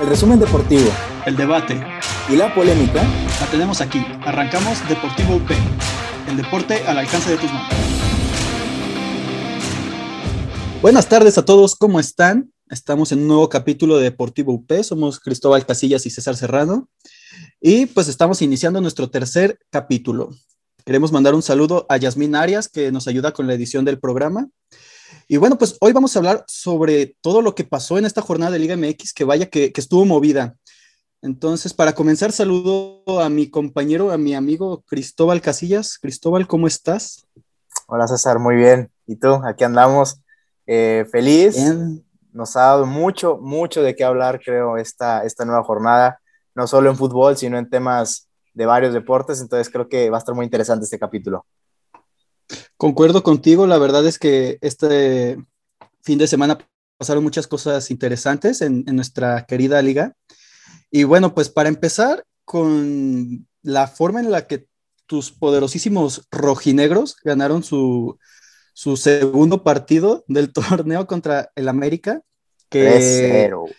El resumen deportivo el debate y la polémica la tenemos aquí. Arrancamos Deportivo UP, el deporte al alcance de tus manos. Buenas tardes a todos, ¿cómo están? Estamos en un nuevo capítulo de Deportivo UP, somos Cristóbal Casillas y César Serrano y pues estamos iniciando nuestro tercer capítulo. Queremos mandar un saludo a Yasmín Arias que nos ayuda con la edición del programa y bueno, pues hoy vamos a hablar sobre todo lo que pasó en esta jornada de Liga MX, que vaya que, estuvo movida. Entonces, para comenzar, saludo a mi compañero, a mi amigo Cristóbal Casillas. Cristóbal, ¿cómo estás? Hola César, muy bien. ¿Y tú? Aquí andamos. Eh, feliz. Nos ha dado mucho, mucho de qué hablar, creo, esta, esta nueva jornada, no solo en fútbol, sino en temas de varios deportes. Entonces, creo que va a estar muy interesante este capítulo. Concuerdo contigo, la verdad es que este fin de semana pasaron muchas cosas interesantes en, nuestra querida liga. Y bueno, pues para empezar con la forma en la que tus poderosísimos rojinegros ganaron su, segundo partido del torneo contra el América. Que, 3-0.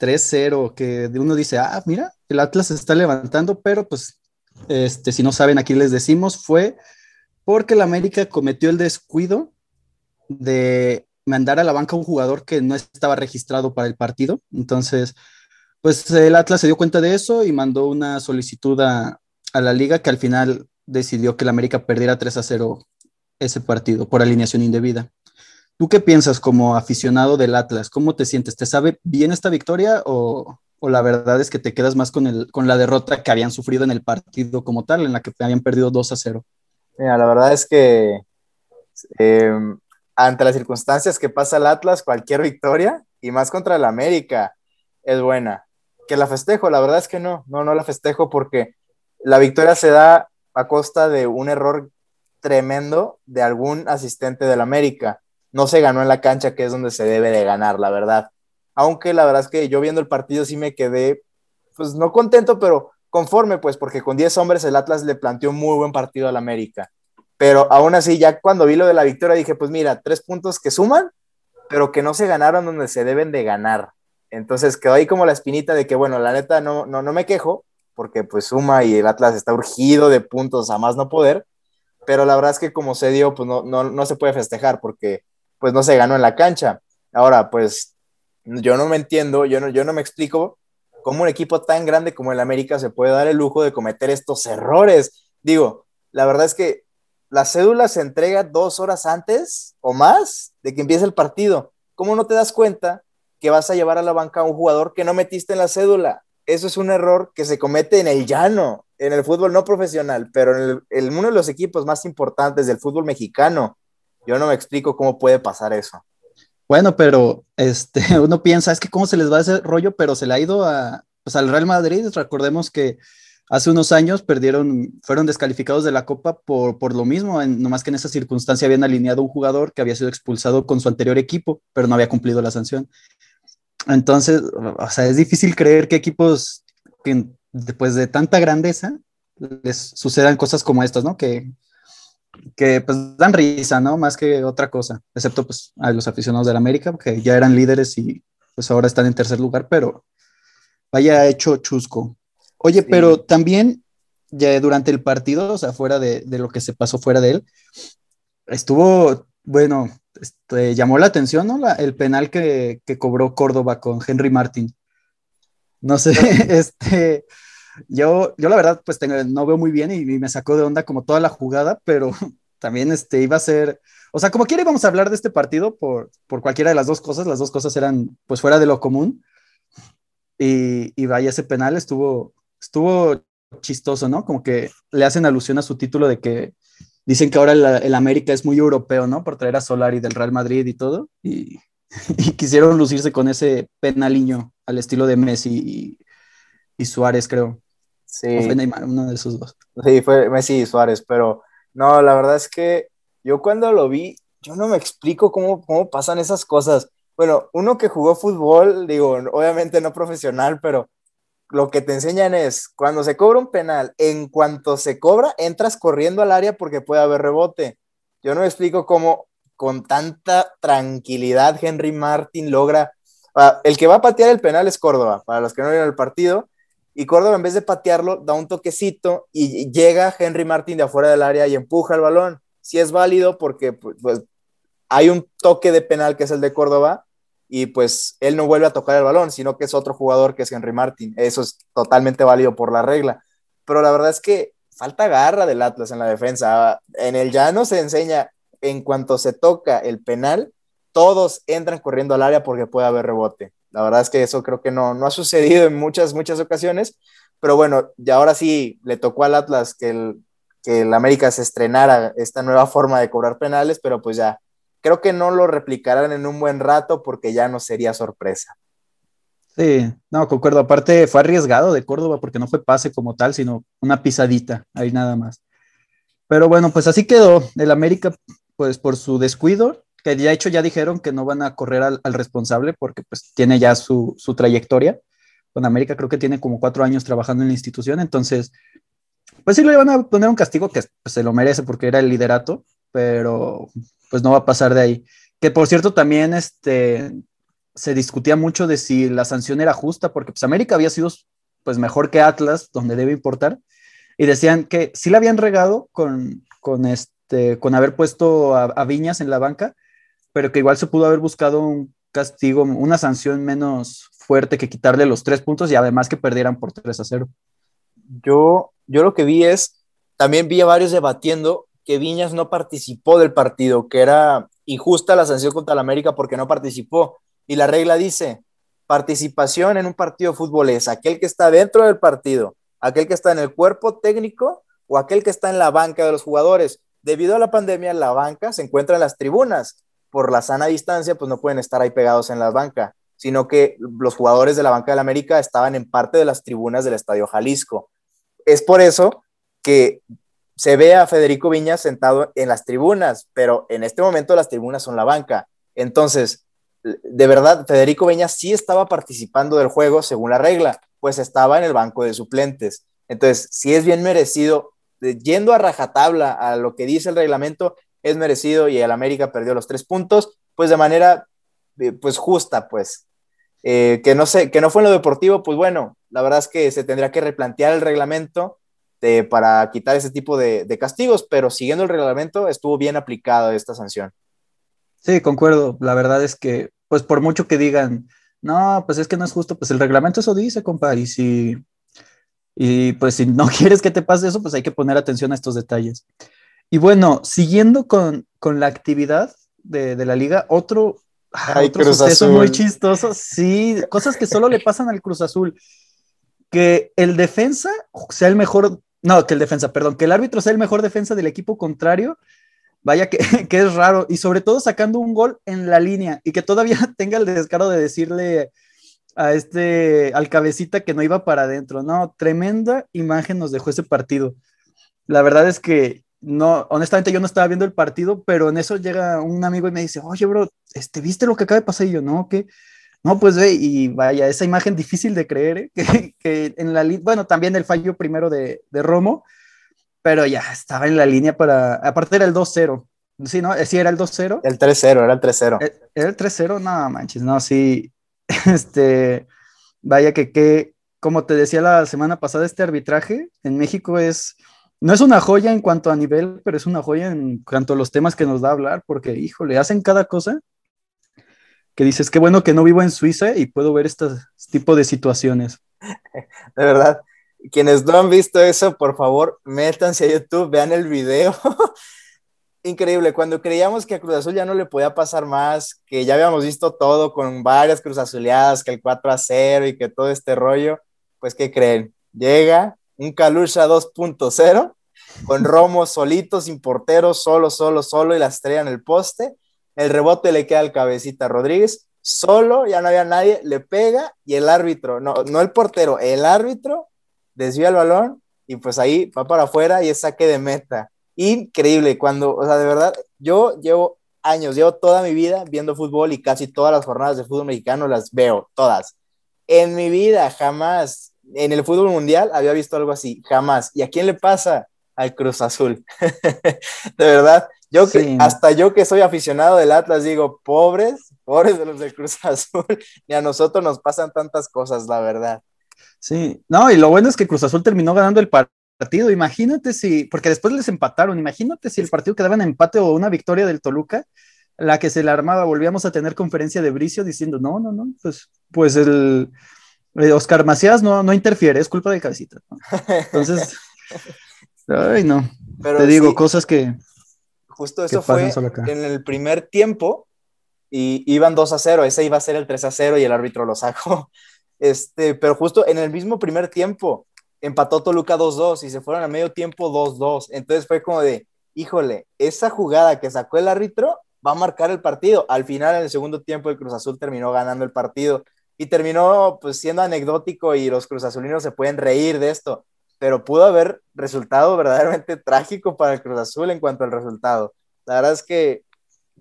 3-0, que uno dice, ah, mira, el Atlas se está levantando, pero pues, este, si no saben, aquí les decimos, fue porque el América cometió el descuido de mandar a la banca a un jugador que no estaba registrado para el partido. Entonces, pues el Atlas se dio cuenta de eso y mandó una solicitud a, la liga que al final decidió que el América perdiera 3 a 0 ese partido por alineación indebida. ¿Tú qué piensas como aficionado del Atlas? ¿Cómo te sientes? ¿Te sabe bien esta victoria o, o la verdad es que te quedas más con, el, con la derrota que habían sufrido en el partido como tal, en la que habían perdido 2 a 0? Mira, la verdad es que em, ante las circunstancias que pasa el Atlas, cualquier victoria, y más contra el América, es buena. Que la festejo, la verdad es que no, no, no la festejo porque la victoria se da a costa de un error tremendo de algún asistente del América. No se ganó en la cancha, que es donde se debe de ganar, la verdad. Aunque la verdad es que yo viendo el partido sí me quedé, pues no contento, pero conforme, pues, porque con 10 hombres el Atlas le planteó un muy buen partido al América. Pero aún así, ya cuando vi lo de la victoria, dije, pues mira, tres puntos que suman, pero que no se ganaron donde se deben de ganar. Entonces quedó ahí como la espinita de que, bueno, la neta no, no, no me quejo, porque pues suma y el Atlas está urgido de puntos a más no poder, pero la verdad es que como se dio, pues no, no, no se puede festejar porque pues no se ganó en la cancha. Ahora, pues yo no me entiendo, yo no, yo no me explico cómo un equipo tan grande como el América se puede dar el lujo de cometer estos errores. Digo, la verdad es que la cédula se entrega dos horas antes o más de que empiece el partido. ¿Cómo no te das cuenta que vas a llevar a la banca a un jugador que no metiste en la cédula? Eso es un error que se comete en el llano, en el fútbol no profesional, pero en, uno de los equipos más importantes del fútbol mexicano. Yo no me explico cómo puede pasar eso. Bueno, pero este, uno piensa, es que cómo se les va ese rollo, pero se le ha ido a, pues, al Real Madrid. Recordemos que hace unos años perdieron, fueron descalificados de la Copa por, por lo mismo, en, nomás que en esa circunstancia habían alineado un jugador que había sido expulsado con su anterior equipo, pero no había cumplido la sanción. Entonces, o sea, es difícil creer que equipos después de tanta grandeza les sucedan cosas como estas, ¿no? Que, que pues dan risa, ¿no? Más que otra cosa, excepto pues a los aficionados del América, que ya eran líderes y pues ahora están en tercer lugar, pero vaya hecho chusco. Oye, pero también ya durante el partido, o sea, fuera de, lo que se pasó fuera de él, estuvo, bueno, este, llamó la atención, ¿no? el penal que, que cobró Córdoba con Henry Martin. No sé, este, yo, yo la verdad, pues no veo muy bien y, me sacó de onda como toda la jugada, pero también este, iba a ser, o sea, como quiera íbamos a hablar de este partido por, por cualquiera de las dos cosas, las dos cosas eran pues fuera de lo común y, y vaya, ese penal estuvo, estuvo chistoso, ¿no? Como que le hacen alusión a su título de que dicen que ahora el, América es muy europeo, ¿no? Por traer a Solari del Real Madrid y todo, y, y quisieron lucirse con ese penaliño al estilo de Messi y, Suárez, creo. Sí. fue Neymar, uno de esos dos. Sí, fue Messi y Suárez, pero no, la verdad es que yo cuando lo vi, yo no me explico cómo, cómo pasan esas cosas. Bueno, uno que jugó fútbol, digo, obviamente no profesional, pero lo que te enseñan es, cuando se cobra un penal, en cuanto se cobra, entras corriendo al área porque puede haber rebote. Yo no me explico cómo con tanta tranquilidad Henry Martin logra... El que va a patear el penal es Córdoba, para los que no vieron el partido, y Córdoba en vez de patearlo da un toquecito y llega Henry Martin de afuera del área y empuja el balón. Si es válido porque pues, pues, hay un toque de penal que es el de Córdoba, y pues él no vuelve a tocar el balón, sino que es otro jugador que es Henry Martin. Eso es totalmente válido por la regla. Pero la verdad es que falta garra del Atlas en la defensa. En el llano se enseña, en cuanto se toca el penal, todos entran corriendo al área porque puede haber rebote. La verdad es que eso creo que no, no ha sucedido en muchas, muchas ocasiones. Pero bueno, y ahora sí le tocó al Atlas que el, que el América se estrenara esta nueva forma de cobrar penales, pero pues ya creo que no lo replicarán en un buen rato porque ya no sería sorpresa. Sí, no, concuerdo. Aparte fue arriesgado de Córdoba porque no fue pase como tal, sino una pisadita, ahí nada más. Pero bueno, pues así quedó el América, pues por su descuido, que de hecho ya dijeron que no van a correr al, responsable porque pues tiene ya su, trayectoria. Con América creo que tiene como cuatro años trabajando en la institución, entonces, pues sí le van a poner un castigo que pues, se lo merece porque era el liderato, pero pues no va a pasar de ahí. Que por cierto, también este, se discutía mucho de si la sanción era justa, porque pues América había sido pues mejor que Atlas, donde debe importar, y decían que sí la habían regado con, con, este, con haber puesto a, Viñas en la banca, pero que igual se pudo haber buscado un castigo, una sanción menos fuerte que quitarle los tres puntos y además que perdieran por 3 a 0. Yo, yo lo que vi es, también vi a varios debatiendo que Viñas no participó del partido, que era injusta la sanción contra el América porque no participó. Y la regla dice, participación en un partido de fútbol es aquel que está dentro del partido, aquel que está en el cuerpo técnico o aquel que está en la banca de los jugadores. Debido a la pandemia, la banca se encuentra en las tribunas. Por la sana distancia, pues no pueden estar ahí pegados en la banca, sino que los jugadores de la banca del América estaban en parte de las tribunas del Estadio Jalisco. Es por eso que se ve a Federico Viñas sentado en las tribunas, pero en este momento las tribunas son la banca. Entonces, de verdad, Federico Viñas sí estaba participando del juego según la regla, pues estaba en el banco de suplentes. Entonces, si es bien merecido, yendo a rajatabla a lo que dice el reglamento, es merecido y el América perdió los tres puntos, pues de manera, eh, pues justa, pues. Eh, que no sé, que no fue en lo deportivo, pues bueno, la verdad es que se tendría que replantear el reglamento este, para quitar ese tipo de, castigos, pero siguiendo el reglamento estuvo bien aplicada esta sanción. Sí, concuerdo. La verdad es que, pues por mucho que digan, no, pues es que no es justo, pues el reglamento eso dice, compa, y y pues si no quieres que te pase eso, pues hay que poner atención a estos detalles. Y bueno, siguiendo con, la actividad de, la liga, otro, ah, otro suceso muy chistoso, sí, cosas que solo le pasan al Cruz Azul. Que el defensa sea el mejor no, que el defensa, perdón, que el árbitro sea el mejor defensa del equipo contrario, vaya que, que, es raro, y sobre todo sacando un gol en la línea y que todavía tenga el descaro de decirle a este, al cabecita que no iba para adentro, no, tremenda imagen nos dejó ese partido. La verdad es que no, honestamente yo no estaba viendo el partido, pero en eso llega un amigo y me dice, oye, bro, este, ¿viste lo que acaba de pasar? Y yo, no, ¿qué? No, pues ve, y vaya, esa imagen difícil de creer, ¿eh? que, en la bueno, también el fallo primero de, Romo, pero ya estaba en la línea para, aparte era el 2-0, sí, ¿no? Sí, era el 2-0. El 3-0, era el 3-0. Eh, era el 3-0, no manches, no, sí, este, vaya que, que, como te decía la semana pasada, este arbitraje en México es, no es una joya en cuanto a nivel, pero es una joya en cuanto a los temas que nos da hablar, porque, híjole, hacen cada cosa que dices, qué bueno que no vivo en Suiza y puedo ver este tipo de situaciones. De verdad, quienes no han visto eso, por favor, métanse a YouTube, vean el video. Increíble, cuando creíamos que a Cruz Azul ya no le podía pasar más, que ya habíamos visto todo con varias Cruz Azuleadas, que el 4 a 0 y que todo este rollo, pues ¿qué creen? Llega un Calusha 2.0 con Romo solito, sin portero, solo, solo, solo y la estrella en el poste el rebote le queda al cabecita Rodríguez, solo, ya no había nadie, le pega y el árbitro, no, no el portero, el árbitro desvía el balón y pues ahí va para afuera y es saque de meta. Increíble, cuando, o sea, de verdad, yo llevo años, llevo toda mi vida viendo fútbol y casi todas las jornadas de fútbol mexicano las veo, todas. En mi vida jamás, en el fútbol mundial había visto algo así, jamás. ¿Y a quién le pasa? Al Cruz Azul. de verdad, yo que, hasta yo que soy aficionado del Atlas digo, pobres, pobres de los del Cruz Azul, y a nosotros nos pasan tantas cosas, la verdad. Sí, no, y lo bueno es que Cruz Azul terminó ganando el partido. Imagínate si, porque después les empataron, imagínate si el partido quedaba en empate o una victoria del Toluca, la que se la armaba, volvíamos a tener conferencia de Bricio diciendo, no, no, no, pues, pues el, Oscar Macías no, no interfiere, es culpa de cabecita. Entonces, ay, no. Te digo, cosas que. Justo eso fue en el primer tiempo y iban 2 a 0, ese iba a ser el 3 a 0 y el árbitro lo sacó. Este, pero justo en el mismo primer tiempo empató Toluca 2-2 y se fueron a medio tiempo 2-2. Entonces fue como de, híjole, esa jugada que sacó el árbitro va a marcar el partido. Al final, en el segundo tiempo, el Cruz Azul terminó ganando el partido y terminó pues siendo anecdótico y los Cruz Azulinos se pueden reír de esto, pero pudo haber resultado verdaderamente trágico para el Cruz Azul en cuanto al resultado. La verdad es que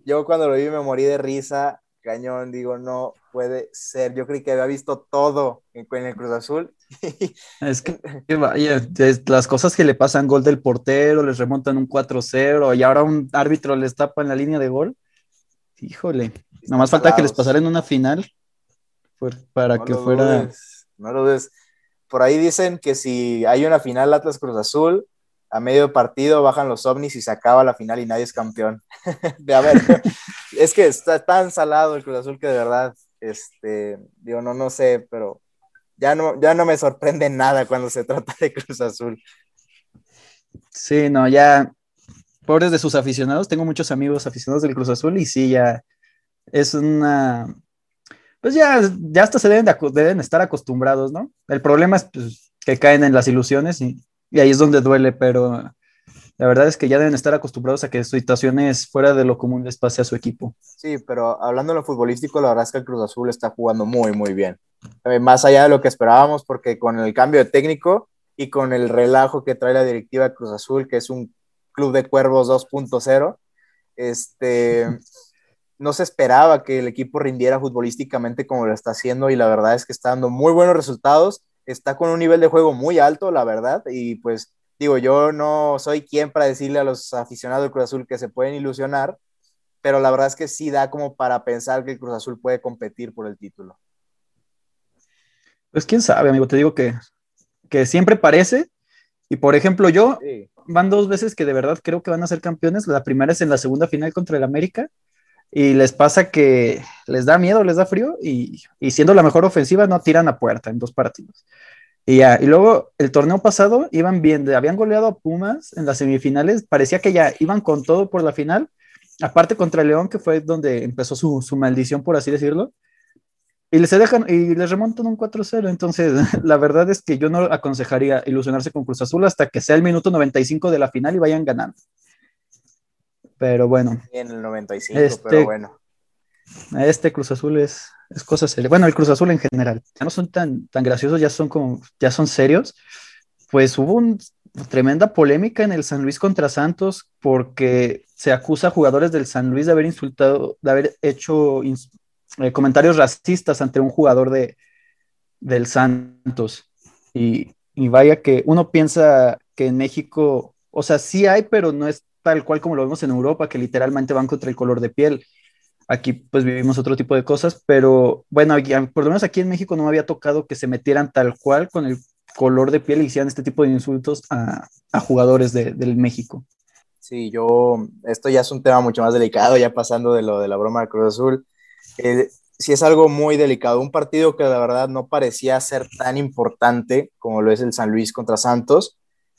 yo cuando lo vi me morí de risa, cañón, digo, no puede ser. Yo creí que había visto todo en, el Cruz Azul. es que, vaya, las cosas que le pasan, gol del portero, les remontan un 4-0 y ahora un árbitro les tapa en la línea de gol. Híjole, nomás falta que les pasara en una final para que fuera. no lo ves. Por ahí dicen que si hay una final Atlas Cruz Azul, a medio partido bajan los ovnis y se acaba la final y nadie es campeón. de a ver, es que está tan salado el Cruz Azul que de verdad, este, digo, no, no sé, pero ya no, ya no me sorprende nada cuando se trata de Cruz Azul. Sí, no, ya, pobres de sus aficionados, tengo muchos amigos aficionados del Cruz Azul y sí, ya es una, pues ya, ya hasta se deben, deben estar acostumbrados, ¿no? El problema es pues, que caen en las ilusiones y, ahí es donde duele, pero la verdad es que ya deben estar acostumbrados a que situaciones fuera de lo común les pase a su equipo. Sí, pero hablando de lo futbolístico, la verdad es que el Cruz Azul está jugando muy, muy bien. Eh, más allá de lo que esperábamos, porque con el cambio de técnico y con el relajo que trae la directiva de Cruz Azul, que es un club de cuervos 2.0, este, no se esperaba que el equipo rindiera futbolísticamente como lo está haciendo y la verdad es que está dando muy buenos resultados, está con un nivel de juego muy alto, la verdad, y pues digo, yo no soy quien para decirle a los aficionados del Cruz Azul que se pueden ilusionar, pero la verdad es que sí da como para pensar que el Cruz Azul puede competir por el título. Pues quién sabe, amigo, te digo que, que siempre parece, y por ejemplo yo, van dos veces que de verdad creo que van a ser campeones, la primera es en la segunda final contra el América, y les pasa que les da miedo, les da frío y, siendo la mejor ofensiva no tiran a puerta en dos partidos. Y ya, y luego el torneo pasado iban bien, habían goleado a Pumas en las semifinales, parecía que ya iban con todo por la final, aparte contra León, que fue donde empezó su, maldición, por así decirlo, y les dejan y les remontan un 4-0. Entonces, la verdad es que yo no aconsejaría ilusionarse con Cruz Azul hasta que sea el minuto 95 de la final y vayan ganando. Pero bueno. En el 95, este, pero bueno. Este Cruz Azul es, es cosa seria. Bueno, el Cruz Azul en general. Ya no son tan, tan graciosos, ya son como, ya son serios. Pues hubo una tremenda polémica en el San Luis contra Santos porque se acusa a jugadores del San Luis de haber insultado, de haber hecho eh, comentarios racistas ante un jugador de, del Santos. Y, y vaya que uno piensa que en México, o sea, sí hay, pero no es tal cual como lo vemos en Europa, que literalmente van contra el color de piel. Aquí pues vivimos otro tipo de cosas, pero bueno, por lo menos aquí en México no me había tocado que se metieran tal cual con el color de piel y hicieran este tipo de insultos a, jugadores de, del México. Sí, yo, esto ya es un tema mucho más delicado, ya pasando de lo de la broma del Cruz Azul. Sí es algo muy delicado, un partido que la verdad no parecía ser tan importante como lo es el San Luis contra Santos,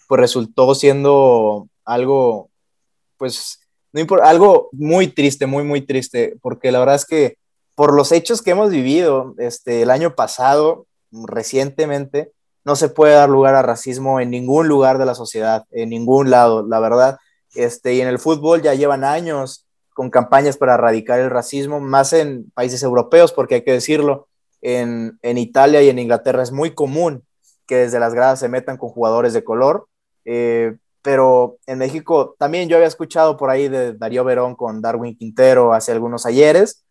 pues resultó siendo algo pues, no importa, algo muy triste, muy, muy triste, porque la verdad es que por los hechos que hemos vivido este, el año pasado, recientemente, no se puede dar lugar a racismo en ningún lugar de la sociedad, en ningún lado, la verdad. Este, y en el fútbol ya llevan años con campañas para erradicar el racismo, más en países europeos, porque hay que decirlo, en, Italia y en Inglaterra es muy común que desde las gradas se metan con jugadores de color, eh, pero en México también yo había escuchado por ahí de Darío Verón con Darwin Quintero hace algunos ayeres,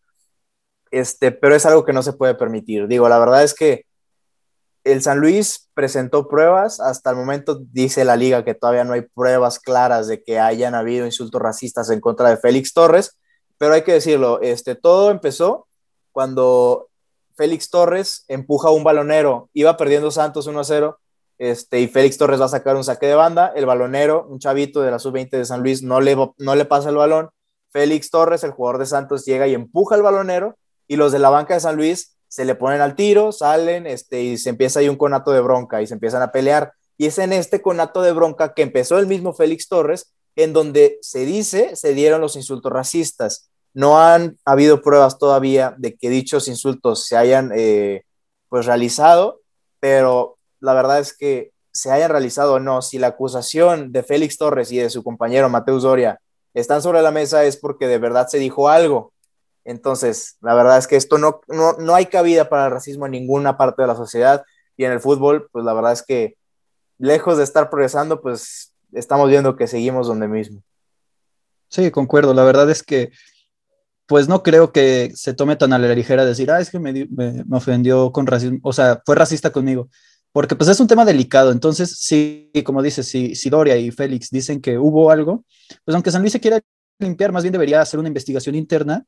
este, pero es algo que no se puede permitir. Digo, la verdad es que el San Luis presentó pruebas, hasta el momento dice la liga que todavía no hay pruebas claras de que hayan habido insultos racistas en contra de Félix Torres, pero hay que decirlo, este, todo empezó cuando Félix Torres empuja a un balonero, iba perdiendo Santos 1 a 0, este, y Félix Torres va a sacar un saque de banda, el balonero, un chavito de la sub-20 de San Luis, no le, no le pasa el balón, Félix Torres, el jugador de Santos, llega y empuja al balonero, y los de la banca de San Luis se le ponen al tiro, salen este, y se empieza ahí un conato de bronca y se empiezan a pelear. Y es en este conato de bronca que empezó el mismo Félix Torres, en donde se dice se dieron los insultos racistas. No han habido pruebas todavía de que dichos insultos se hayan eh, pues realizado, pero la verdad es que se hayan realizado o no, si la acusación de Félix Torres y de su compañero Mateus Doria están sobre la mesa es porque de verdad se dijo algo entonces, la verdad es que esto no, no, hay cabida para el racismo en ninguna parte de la sociedad y en el fútbol, pues la verdad es que lejos de estar progresando, pues estamos viendo que seguimos donde mismo. Sí, concuerdo. La verdad es que, pues no creo que se tome tan a la ligera decir, ah, es que me, me, ofendió con racismo, o sea, fue racista conmigo, porque pues es un tema delicado. Entonces, sí, como dices, si, Doria y Félix dicen que hubo algo, pues aunque San Luis se quiera limpiar, más bien debería hacer una investigación interna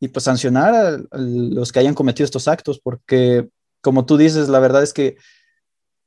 y pues sancionar a, los que hayan cometido estos actos, porque como tú dices, la verdad es que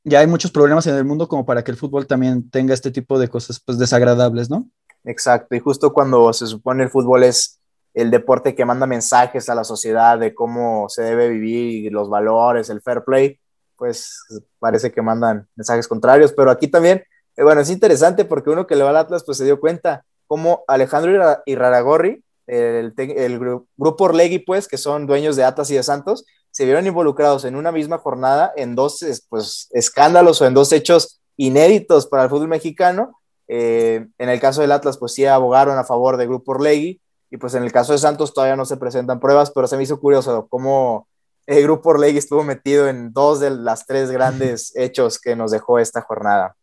ya hay muchos problemas en el mundo como para que el fútbol también tenga este tipo de cosas pues desagradables, ¿no? Exacto, y justo cuando se supone el fútbol es el deporte que manda mensajes a la sociedad de cómo se debe vivir, los valores, el fair play, pues parece que mandan mensajes contrarios, pero aquí también, eh, bueno, es interesante porque uno que le va al Atlas pues se dio cuenta cómo Alejandro Iraragorri el, grupo Orlegui, pues, que son dueños de Atlas y de Santos, se vieron involucrados en una misma jornada en dos pues, escándalos o en dos hechos inéditos para el fútbol mexicano. Eh, en el caso del Atlas, pues sí abogaron a favor del grupo Orlegui, y pues en el caso de Santos todavía no se presentan pruebas, pero se me hizo curioso cómo el grupo Orlegui estuvo metido en dos de las tres grandes hechos que nos dejó esta jornada.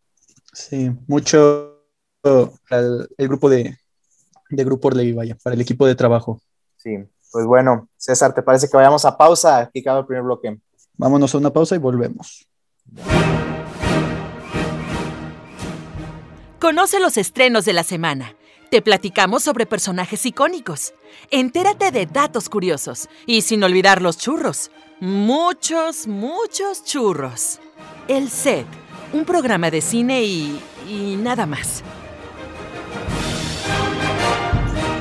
Sí, mucho el grupo de, de Grupo Orlegui, vaya, para el equipo de trabajo. Sí, pues bueno, César, ¿te parece que vayamos a pausa? Aquí acaba el primer bloque. Vámonos a una pausa y volvemos. Conoce los estrenos de la semana. Te platicamos sobre personajes icónicos. Entérate de datos curiosos. Y sin olvidar los churros. Muchos, muchos churros. El set, un programa de cine y... y nada más.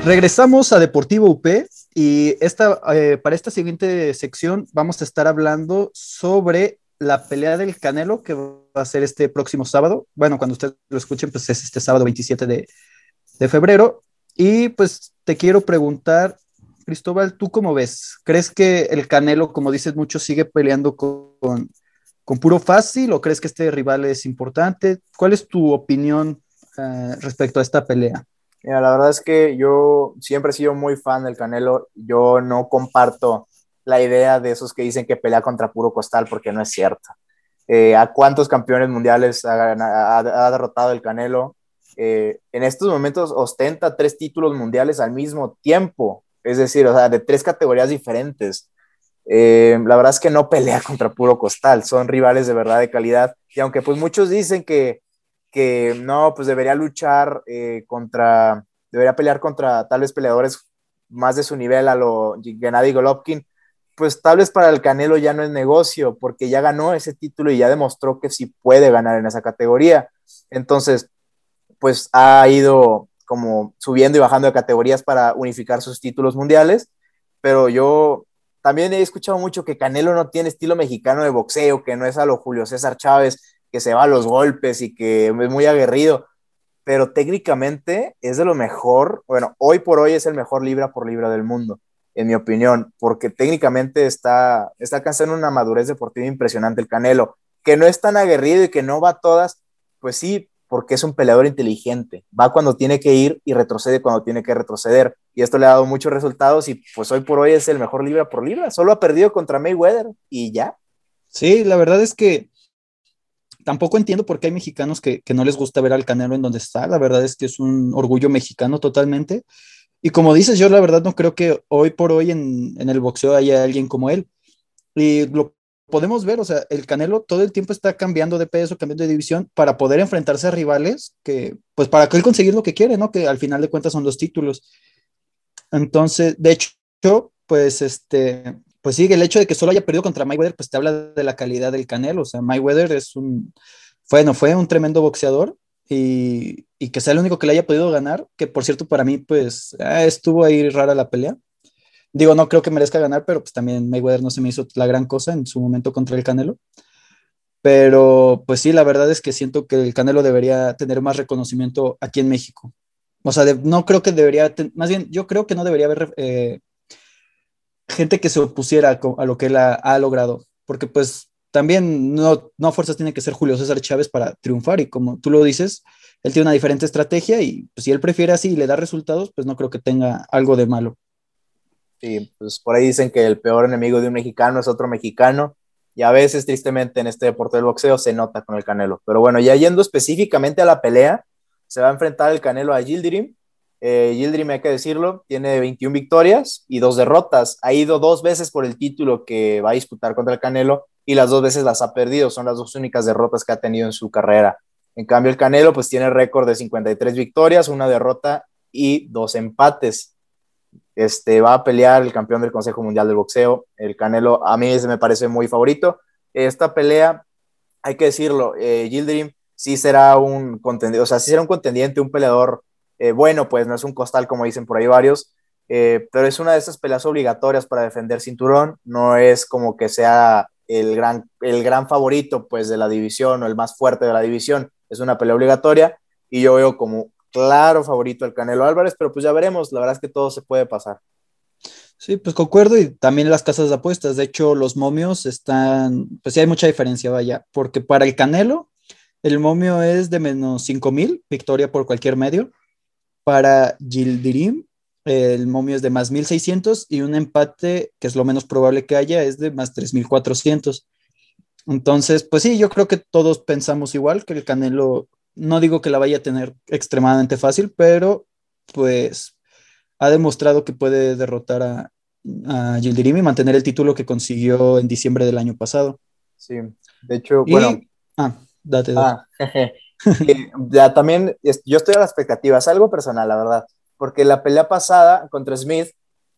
Regresamos a Deportivo UP y esta, eh, para esta siguiente sección vamos a estar hablando sobre la pelea del Canelo que va a ser este próximo sábado. Bueno, cuando ustedes lo escuchen, pues es este sábado 27 de, febrero. Y pues te quiero preguntar, Cristóbal, ¿tú cómo ves? ¿Crees que el Canelo, como dices mucho, sigue peleando con, con, puro fácil o crees que este rival es importante? ¿Cuál es tu opinión eh, respecto a esta pelea? La verdad es que yo siempre he sido muy fan del Canelo. Yo no comparto la idea de esos que dicen que pelea contra puro costal porque no es cierto. Eh, ¿A cuántos campeones mundiales ha, derrotado el Canelo? Eh, en estos momentos ostenta tres títulos mundiales al mismo tiempo, es decir, o sea, de tres categorías diferentes. Eh, la verdad es que no pelea contra puro costal, son rivales de verdad de calidad. Y aunque pues muchos dicen que que no, pues debería luchar eh, contra, debería pelear contra tal vez peleadores más de su nivel a lo Gennady Golovkin, pues tal vez para el Canelo ya no es negocio, porque ya ganó ese título y ya demostró que sí puede ganar en esa categoría. Entonces, pues ha ido como subiendo y bajando de categorías para unificar sus títulos mundiales, pero yo también he escuchado mucho que Canelo no tiene estilo mexicano de boxeo, que no es a lo Julio César Chávez, que se va a los golpes y que es muy aguerrido, pero técnicamente es de lo mejor, bueno, hoy por hoy es el mejor libra por libra del mundo, en mi opinión, porque técnicamente está, está alcanzando una madurez deportiva impresionante el Canelo, que no es tan aguerrido y que no va a todas, pues sí, porque es un peleador inteligente, va cuando tiene que ir y retrocede cuando tiene que retroceder. y esto le ha dado muchos resultados y pues hoy por hoy es el mejor libra por libra. Solo ha perdido contra Mayweather y ya. Sí, la verdad es que tampoco entiendo por qué hay mexicanos que, no les gusta ver al Canelo en donde está. La verdad es que es un orgullo mexicano totalmente. Y como dices, yo la verdad no creo que hoy por hoy en, en el boxeo haya alguien como él. Y lo podemos ver, o sea, el Canelo todo el tiempo está cambiando de peso, cambiando de división para poder enfrentarse a rivales que, pues para que él conseguir lo que quiere, ¿no? Que al final de cuentas son los títulos. Entonces, de hecho, pues este, pues sí, el hecho de que solo haya perdido contra Mayweather, pues te habla de la calidad del Canelo. O sea, Mayweather es un, bueno, fue un tremendo boxeador y, y que sea el único que le haya podido ganar, que por cierto para mí, pues ah, estuvo ahí rara la pelea. Digo, no creo que merezca ganar, pero pues también Mayweather no se me hizo la gran cosa en su momento contra el Canelo. Pero pues sí, la verdad es que siento que el Canelo debería tener más reconocimiento aquí en México. O sea, no creo que debería, más bien, yo creo que no debería haber eh, gente que se opusiera a, lo que él ha, logrado, porque pues también no, no a fuerzas tiene que ser Julio César Chávez para triunfar y como tú lo dices, él tiene una diferente estrategia y pues, si él prefiere así y le da resultados, pues no creo que tenga algo de malo. Sí, pues por ahí dicen que el peor enemigo de un mexicano es otro mexicano y a veces tristemente en este deporte del boxeo se nota con el Canelo. Pero bueno, ya yendo específicamente a la pelea, se va a enfrentar el Canelo a Gildirim. Eh, Gildirim, hay que decirlo, tiene 21 victorias y dos derrotas. Ha ido dos veces por el título que va a disputar contra el Canelo y las dos veces las ha perdido. Son las dos únicas derrotas que ha tenido en su carrera. En cambio, el Canelo pues tiene récord de 53 victorias, una derrota y dos empates. Este, va a pelear el campeón del Consejo Mundial del Boxeo. El Canelo a mí se me parece muy favorito. Esta pelea, hay que decirlo, eh, Gildirim sí será un contendiente, o sea, sí será un contendiente, un peleador eh, bueno, pues no es un costal como dicen por ahí varios, eh, pero es una de esas peleas obligatorias para defender cinturón, no es como que sea el gran, el gran favorito pues de la división o el más fuerte de la división, es una pelea obligatoria y yo veo como claro favorito al Canelo Álvarez, pero pues ya veremos, la verdad es que todo se puede pasar. Sí, pues concuerdo y también las casas de apuestas, de hecho los momios están, pues sí hay mucha diferencia, vaya, porque para el Canelo el momio es de menos 5000, victoria por cualquier medio. Para Gildirim, el momio es de más 1600 y un empate, que es lo menos probable que haya, es de más 3400. Entonces, pues sí, yo creo que todos pensamos igual, que el Canelo, no digo que la vaya a tener extremadamente fácil, pero pues ha demostrado que puede derrotar a, a Gildirim y mantener el título que consiguió en diciembre del año pasado. Sí, de hecho, bueno. Ah, Date, Ah, ya también, yo estoy a la expectativa, es algo personal, la verdad, porque la pelea pasada contra Smith,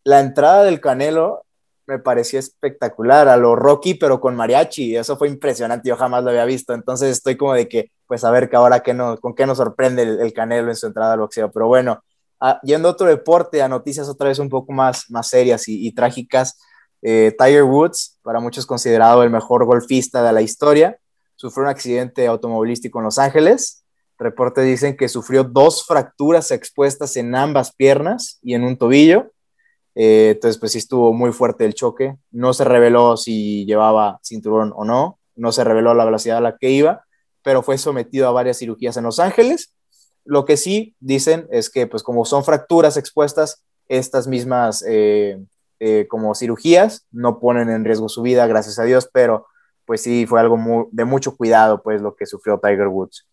la entrada del Canelo me parecía espectacular, a lo Rocky, pero con mariachi, eso fue impresionante, yo jamás lo había visto, entonces estoy como de que, pues a ver que ahora qué con qué nos sorprende el, Canelo en su entrada al boxeo, pero bueno, ah, yendo a otro deporte, a noticias otra vez un poco más, más serias y, trágicas, eh, Tiger Woods, para muchos considerado el mejor golfista de la historia, sufrió un accidente automovilístico en Los Ángeles. Reportes dicen que sufrió dos fracturas expuestas en ambas piernas y en un tobillo. Eh, entonces, pues sí estuvo muy fuerte el choque. No se reveló si llevaba cinturón o no. No se reveló la velocidad a la que iba, pero fue sometido a varias cirugías en Los Ángeles. Lo que sí dicen es que, pues como son fracturas expuestas, estas mismas eh, eh, como cirugías no ponen en riesgo su vida, gracias a Dios, pero pues sí, fue algo de mucho cuidado, pues lo que sufrió Tiger Woods.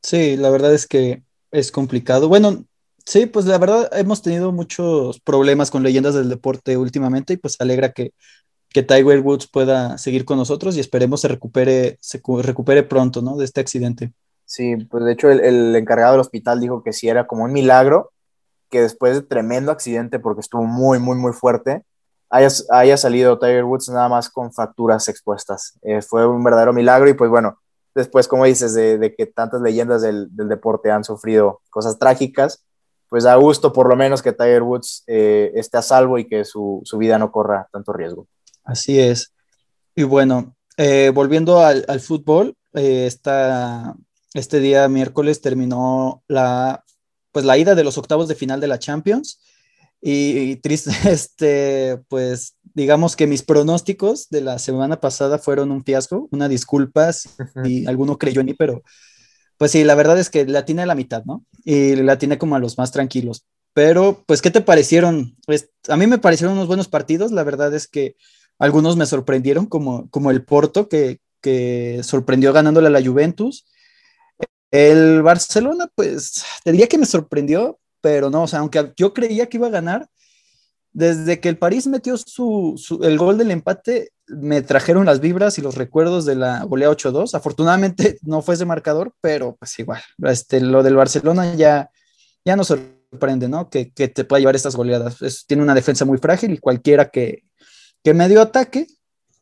Sí, la verdad es que es complicado. Bueno, sí, pues la verdad hemos tenido muchos problemas con leyendas del deporte últimamente y pues alegra que, que Tiger Woods pueda seguir con nosotros y esperemos se recupere, se recupere pronto, ¿no? De este accidente. Sí, pues de hecho el, el encargado del hospital dijo que sí era como un milagro, que después de tremendo accidente, porque estuvo muy, muy, muy fuerte, haya, salido Tiger Woods nada más con facturas expuestas. Eh, fue un verdadero milagro y pues bueno, después, como dices, de, que tantas leyendas del, deporte han sufrido cosas trágicas, pues a gusto por lo menos que Tiger Woods eh, esté a salvo y que su, vida no corra tanto riesgo. Así es. Y bueno, eh, volviendo al, fútbol, este día miércoles terminó la, pues la ida de los octavos de final de la Champions y, triste, este, pues digamos que mis pronósticos de la semana pasada fueron un fiasco, una disculpa si alguno creyó en mí, pero pues sí, la verdad es que la tiene a la mitad, ¿no? Y la tiene como a los más tranquilos. Pero, pues, ¿qué te parecieron? Pues, a mí me parecieron unos buenos partidos. La verdad es que algunos me sorprendieron, como, como el Porto, que, que sorprendió ganándole a la Juventus. El Barcelona, pues, te diría que me sorprendió, pero no, o sea, aunque yo creía que iba a ganar, desde que el París metió su, el gol del empate, me trajeron las vibras y los recuerdos de la golea 8-2. Afortunadamente no fue ese marcador, pero pues igual, este, lo del Barcelona ya, ya nos sorprende, ¿no? Que, que te pueda llevar estas goleadas. tiene una defensa muy frágil y cualquiera que, que medio ataque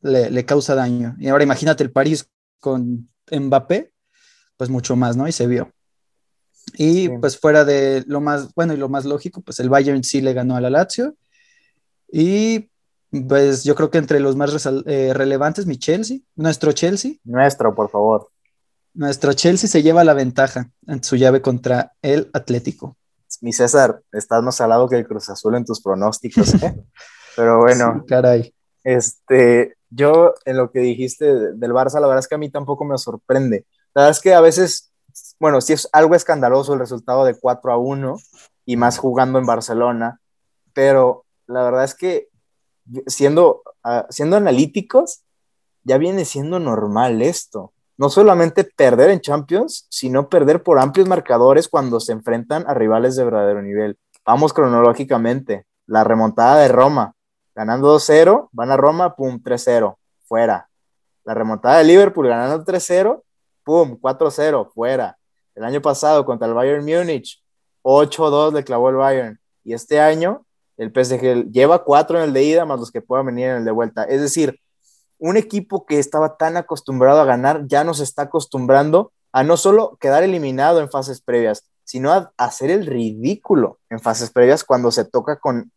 le, le, causa daño. Y ahora imagínate el París con Mbappé, pues mucho más, ¿no? Y se vio. Y pues fuera de lo más, bueno, y lo más lógico, pues el Bayern sí le ganó a la Lazio y pues yo creo que entre los más eh, relevantes, mi Chelsea, nuestro Chelsea. Nuestro, por favor. Nuestro Chelsea se lleva la ventaja en su llave contra el Atlético. Mi César, estás más salado que el Cruz Azul en tus pronósticos, ¿eh? Pero bueno. caray. Este, yo en lo que dijiste del Barça, la verdad es que a mí tampoco me sorprende. La verdad es que a veces, bueno, sí es algo escandaloso el resultado de 4 a 1 y más jugando en Barcelona, pero la verdad es que siendo, ah, siendo analíticos, ya viene siendo normal esto. No solamente perder en Champions, sino perder por amplios marcadores cuando se enfrentan a rivales de verdadero nivel. Vamos cronológicamente. La remontada de Roma, ganando 2-0, van a Roma, pum, 3-0, fuera. La remontada de Liverpool, ganando 3-0, pum, 4-0, fuera. El año pasado contra el Bayern Múnich, 8-2 le clavó el Bayern. Y este año, el PSG lleva cuatro en el de ida más los que puedan venir en el de vuelta. Es decir, un equipo que estaba tan acostumbrado a ganar ya nos está acostumbrando a no solo quedar eliminado en fases previas, sino a hacer el ridículo en fases previas cuando se toca con,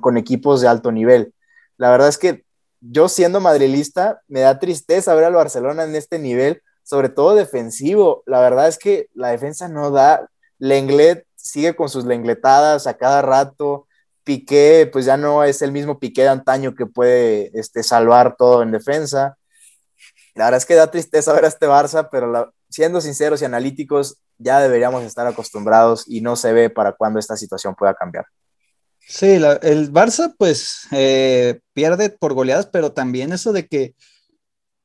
con, equipos de alto nivel. La verdad es que yo siendo madrilista me da tristeza ver al Barcelona en este nivel, sobre todo defensivo. La verdad es que la defensa no da. Lenglet sigue con sus lengletadas a cada rato. Piqué, pues ya no es el mismo Piqué de antaño que puede este, salvar todo en defensa. La verdad es que da tristeza ver a este Barça, pero siendo sinceros y analíticos, ya deberíamos estar acostumbrados y no se ve para cuándo esta situación pueda cambiar. Sí, el Barça pues eh, pierde por goleadas, pero también eso de que,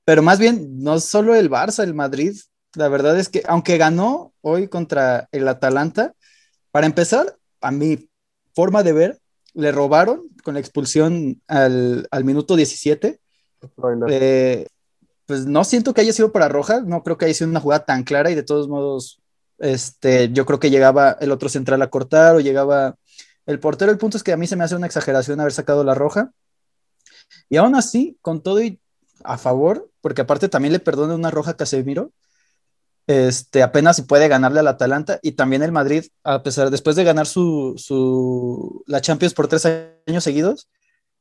pero más bien, no solo el Barça, el Madrid, la verdad es que aunque ganó hoy contra el Atalanta, para empezar, a mi forma de ver, le robaron con la expulsión al, minuto 17. Eh, pues no siento que haya sido para Roja, no creo que haya sido una jugada tan clara y de todos modos, este, yo creo que llegaba el otro central a cortar o llegaba el portero. El punto es que a mí se me hace una exageración haber sacado la roja. Y aún así, con todo y a favor, porque aparte también le perdona una roja a Casemiro, este, apenas si puede ganarle al Atalanta y también el Madrid, a pesar, después de ganar su, su, la Champions por tres años seguidos,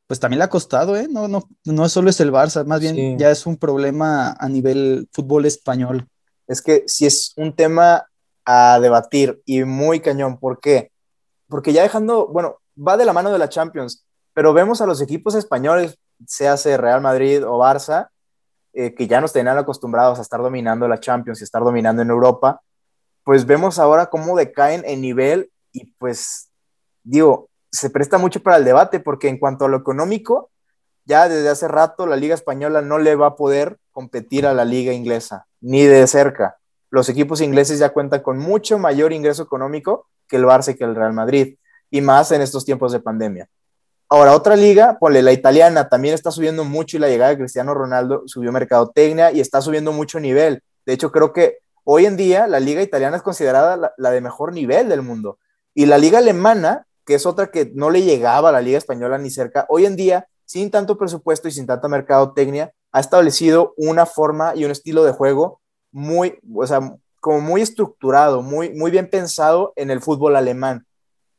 pues también le ha costado, ¿eh? No, no, no solo es el Barça, más bien ya es un problema a nivel fútbol español. Es que si es un tema a debatir y muy cañón, ¿por qué? Porque ya dejando, bueno, va de la mano de la Champions, pero vemos a los equipos españoles, sea Real Madrid o Barça, eh, que ya nos tenían acostumbrados a estar dominando la Champions y estar dominando en Europa, pues vemos ahora cómo decaen en nivel y pues digo, se presta mucho para el debate porque en cuanto a lo económico, ya desde hace rato la Liga Española no le va a poder competir a la Liga Inglesa, ni de cerca. Los equipos ingleses ya cuentan con mucho mayor ingreso económico que el Barça que el Real Madrid, y más en estos tiempos de pandemia. Ahora, otra liga, ponle la italiana, también está subiendo mucho y la llegada de Cristiano Ronaldo subió mercadotecnia y está subiendo mucho nivel. De hecho, creo que hoy en día la liga italiana es considerada la, de mejor nivel del mundo. Y la liga alemana, que es otra que no le llegaba a la liga española ni cerca, hoy en día, sin tanto presupuesto y sin tanta mercadotecnia, ha establecido una forma y un estilo de juego muy, o sea, como muy estructurado, muy, muy bien pensado en el fútbol alemán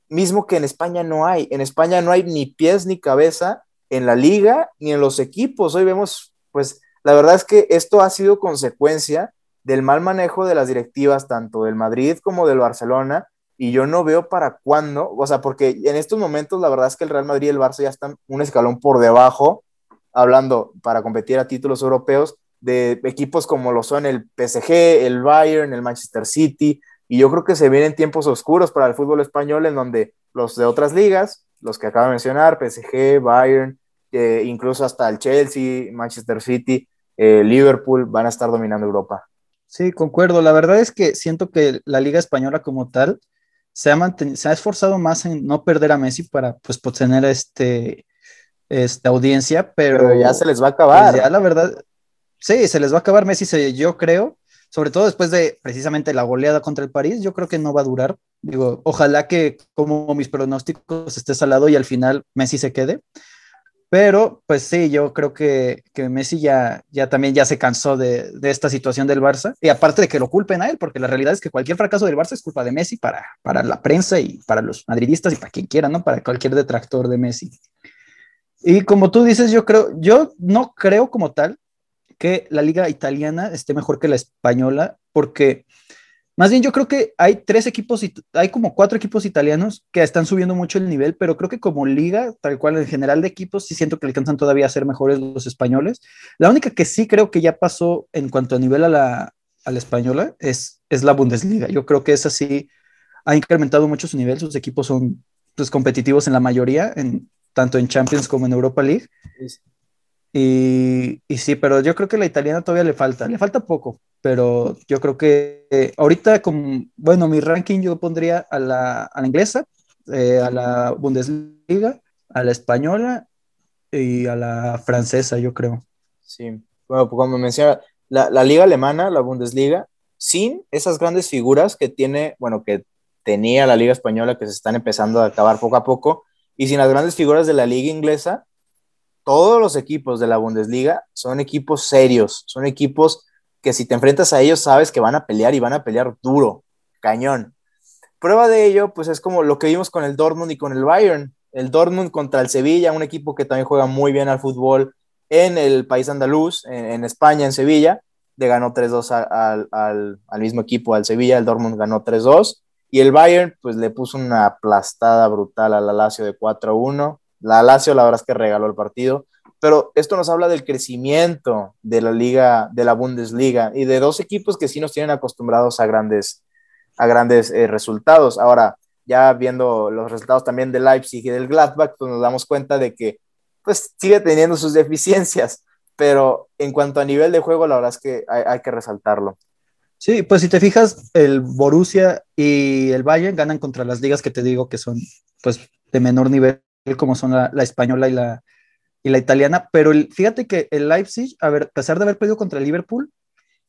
mismo que en España no hay. En España no hay ni pies ni cabeza en la liga ni en los equipos. Hoy vemos, pues la verdad es que esto ha sido consecuencia del mal manejo de las directivas, tanto del Madrid como del Barcelona, y yo no veo para cuándo, o sea, porque en estos momentos la verdad es que el Real Madrid y el Barça ya están un escalón por debajo, hablando para competir a títulos europeos, de equipos como lo son el PSG, el Bayern, el Manchester City, Y yo creo que se vienen tiempos oscuros para el fútbol español en donde los de otras ligas, los que acabo de mencionar, PSG, Bayern, eh, incluso hasta el Chelsea, Manchester City, eh, Liverpool, van a estar dominando Europa. Sí, concuerdo. La verdad es que siento que la liga española como tal se ha, se ha esforzado más en no perder a Messi para pues, tener este, esta audiencia, pero, ya se les va a acabar. Pues, ya la verdad, sí, se les va a acabar Messi, yo creo, sobre todo después de precisamente la goleada contra el París, yo creo que no va a durar. Digo, ojalá que como mis pronósticos esté salado y al final Messi se quede. Pero, pues sí, yo creo que, que Messi ya, ya también ya se cansó de, de, esta situación del Barça. Y aparte de que lo culpen a él, porque la realidad es que cualquier fracaso del Barça es culpa de Messi para, para la prensa y para los madridistas y para quien quiera, ¿no? Para cualquier detractor de Messi. Y como tú dices, yo creo, yo no creo como tal que la liga italiana esté mejor que la española, porque más bien, yo creo que hay tres equipos, hay como cuatro equipos italianos que están subiendo mucho el nivel, pero creo que como liga, tal cual en general de equipos, sí siento que alcanzan todavía a ser mejores los españoles. La única que sí creo que ya pasó en cuanto a nivel a la, a la española es, es la Bundesliga. Yo creo que esa sí ha incrementado mucho su nivel, sus equipos son pues, competitivos en la mayoría, en, tanto en Champions como en Europa League. Y, sí, pero yo creo que la italiana todavía le falta, le falta poco, pero yo creo que eh, ahorita, con, bueno, mi ranking yo pondría a la, a la inglesa, eh, a la Bundesliga, a la española y a la francesa, yo creo. Sí, bueno, pues como menciona, la, la liga alemana, la Bundesliga, sin esas grandes figuras que tiene, bueno, que tenía la liga española, que se están empezando a acabar poco a poco, y sin las grandes figuras de la liga inglesa, todos los equipos de la Bundesliga son equipos serios, son equipos que si te enfrentas a ellos sabes que van a pelear y van a pelear duro, cañón. Prueba de ello, pues es como lo que vimos con el Dortmund y con el Bayern. El Dortmund contra el Sevilla, un equipo que también juega muy bien al fútbol en el país andaluz, en, España, en Sevilla. Le ganó 3-2 al, al, al, mismo equipo, al Sevilla. El Dortmund ganó 3-2. Y el Bayern, pues le puso una aplastada brutal a la Lazio de 4-1. La Lazio, la verdad es que regaló el partido. Pero esto nos habla del crecimiento de la liga, de la Bundesliga y de dos equipos que sí nos tienen acostumbrados a grandes, a grandes eh, resultados. Ahora, ya viendo los resultados también del Leipzig y del Gladbach, pues nos damos cuenta de que pues sigue teniendo sus deficiencias, pero en cuanto a nivel de juego, la verdad es que hay, hay que resaltarlo. Sí, pues si te fijas, el Borussia y el Bayern ganan contra las ligas que te digo que son pues de menor nivel, como son la, la española y la, y la italiana, pero fíjate que el Leipzig, a ver, pesar de haber perdido contra el Liverpool,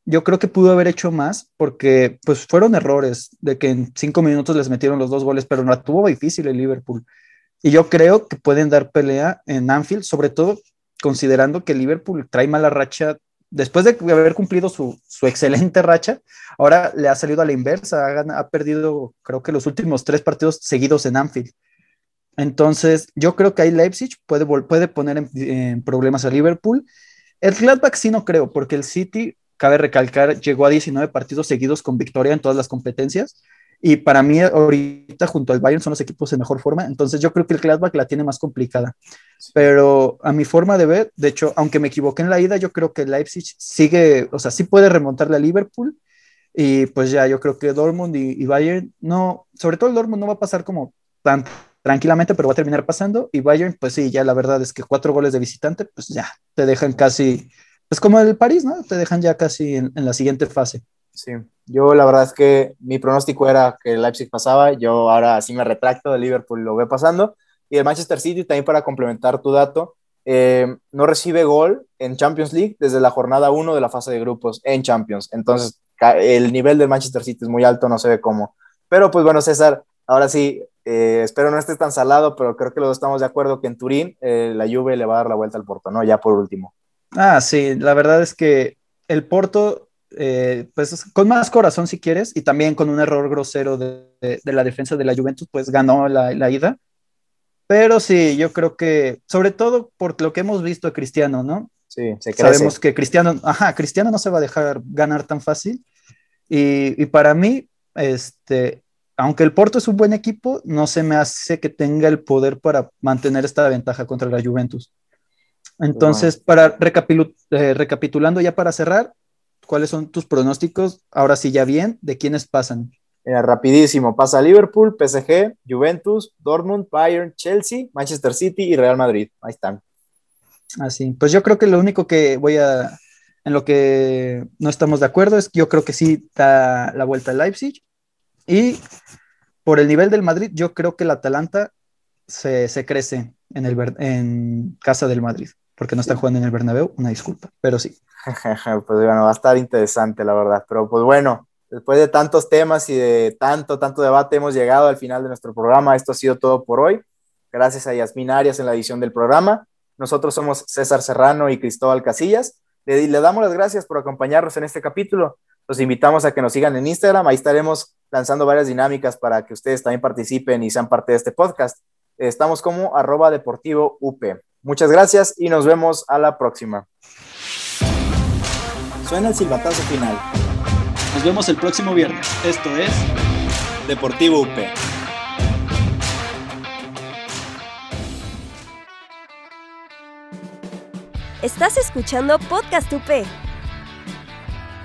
yo creo que pudo haber hecho más porque pues fueron errores de que en cinco minutos les metieron los dos goles, pero no tuvo difícil el Liverpool. Y yo creo que pueden dar pelea en Anfield, sobre todo considerando que el Liverpool trae mala racha después de haber cumplido su, su, excelente racha, ahora le ha salido a la inversa, ha, perdido creo que los últimos tres partidos seguidos en Anfield. Entonces, yo creo que ahí Leipzig puede, puede poner en, problemas a Liverpool. El Gladbach sí no creo, porque el City, cabe recalcar, llegó a 19 partidos seguidos con victoria en todas las competencias. Y para mí, ahorita junto al Bayern son los equipos en mejor forma. Entonces, yo creo que el Gladbach la tiene más complicada. Pero a mi forma de ver, de hecho, aunque me equivoqué en la ida, yo creo que Leipzig sigue, o sea, sí puede remontarle a Liverpool. Y pues ya, yo creo que Dortmund y, y Bayern, no, sobre todo el Dortmund no va a pasar como tan tranquilamente, pero va a terminar pasando. Y Bayern, pues sí, ya la verdad es que cuatro goles de visitante, pues ya te dejan casi, pues como el París, ¿no? Te dejan ya casi en, la siguiente fase. Sí, yo la verdad es que mi pronóstico era que el Leipzig pasaba, yo ahora sí me retracto, de Liverpool lo veo pasando. Y el Manchester City, también para complementar tu dato, eh, no recibe gol en Champions League desde la jornada 1 de la fase de grupos en Champions. Entonces, el nivel del Manchester City es muy alto, no se ve cómo. Pero pues bueno, César, ahora sí, eh, espero no estés tan salado, pero creo que los dos estamos de acuerdo que en Turín eh, la Juve le va a dar la vuelta al Porto, ¿no? Ya por último. Ah, sí, la verdad es que el Porto, eh, pues con más corazón si quieres, y también con un error grosero de, de, de la defensa de la Juventus, pues ganó la, la, ida. Pero sí, yo creo que, sobre todo por lo que hemos visto a Cristiano, ¿no? Sí, se crece. Sabemos que Cristiano, ajá, Cristiano no se va a dejar ganar tan fácil. Y, y para mí, este, aunque el Porto es un buen equipo, no se me hace que tenga el poder para mantener esta ventaja contra la Juventus. Entonces, para recapitul eh, recapitulando ya para cerrar, ¿cuáles son tus pronósticos? Ahora sí, ya bien, ¿de quiénes pasan? Rapidísimo, pasa Liverpool, PSG, Juventus, Dortmund, Bayern, Chelsea, Manchester City y Real Madrid. Ahí están. Así, pues yo creo que lo único que voy a, en lo que no estamos de acuerdo es que yo creo que sí da la vuelta al Leipzig y por el nivel del Madrid, yo creo que el Atalanta se, se crece en, el, en casa del Madrid, porque no está jugando en el Bernabéu, una disculpa, pero sí. pues bueno, va a estar interesante, la verdad. Pero pues bueno, después de tantos temas y de tanto, tanto debate, hemos llegado al final de nuestro programa. Esto ha sido todo por hoy. Gracias a Yasmin Arias en la edición del programa. Nosotros somos César Serrano y Cristóbal Casillas. Le, le damos las gracias por acompañarnos en este capítulo. Los invitamos a que nos sigan en Instagram. Ahí estaremos lanzando varias dinámicas para que ustedes también participen y sean parte de este podcast. Estamos como arroba deportivo UP. Muchas gracias y nos vemos a la próxima. Suena el silbatazo final. Nos vemos el próximo viernes. Esto es Deportivo UP. Estás escuchando Podcast UP.